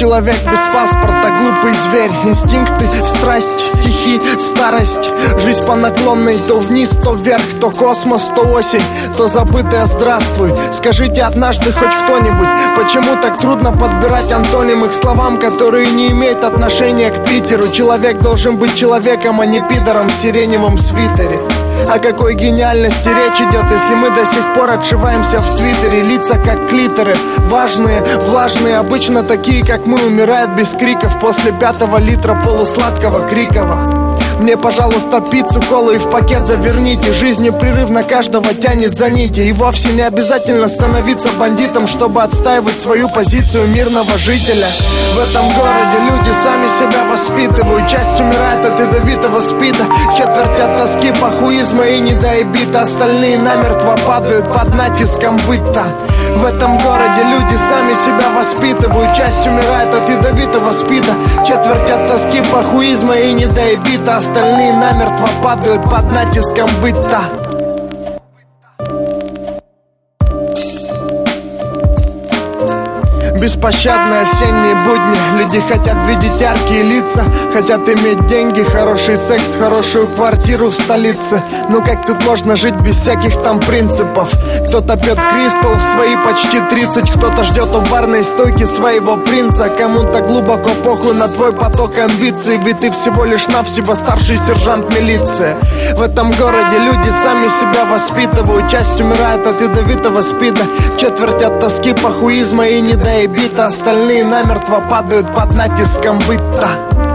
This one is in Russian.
Человек без паспорта, глупый зверь. Инстинкты, страсть, стихи, старость. Жизнь по наклонной то вниз, то вверх То космос, то осень, то забытое здравствуй Скажите однажды хоть кто-нибудь Почему так трудно подбирать антонимы К словам, которые не имеют отношения к Питеру? Человек должен быть человеком, а не пидором в сиреневом свитере о какой гениальности речь идет, если мы до сих пор отшиваемся в Твиттере Лица как клиторы, важные, влажные Обычно такие, как мы, умирают без криков После пятого литра полусладкого крикова мне, пожалуйста, пиццу, колу и в пакет заверните. Жизнь непрерывно каждого тянет за нити. И вовсе не обязательно становиться бандитом Чтобы отстаивать свою позицию мирного жителя. В этом городе люди сами себя воспитывают. Часть умирает от ядовитого спида. Четверть от тоски, похуизма и недоебита. Остальные намертво падают под натиском быта. В этом городе люди сами себя воспитывают. Часть умирает от ядовитого спида. Четверть от тоски, похуизма и недоебита Остальные намертво падают под натиском быта Беспощадные осенние будни. Люди хотят видеть яркие лица. Хотят иметь деньги, хороший секс, хорошую квартиру в столице. Ну как тут можно жить без всяких там принципов? Кто-то пьет кристалл в свои почти 30 Кто-то ждет у барной стойки своего принца. Кому-то глубоко похуй на твой поток амбиций Ведь ты всего лишь навсего старший сержант милиции. В этом городе люди сами себя воспитывают. Часть умирает от ядовитого спида. Четверть от тоски, похуизма и недоебита Остальные намертво падают под натиском быта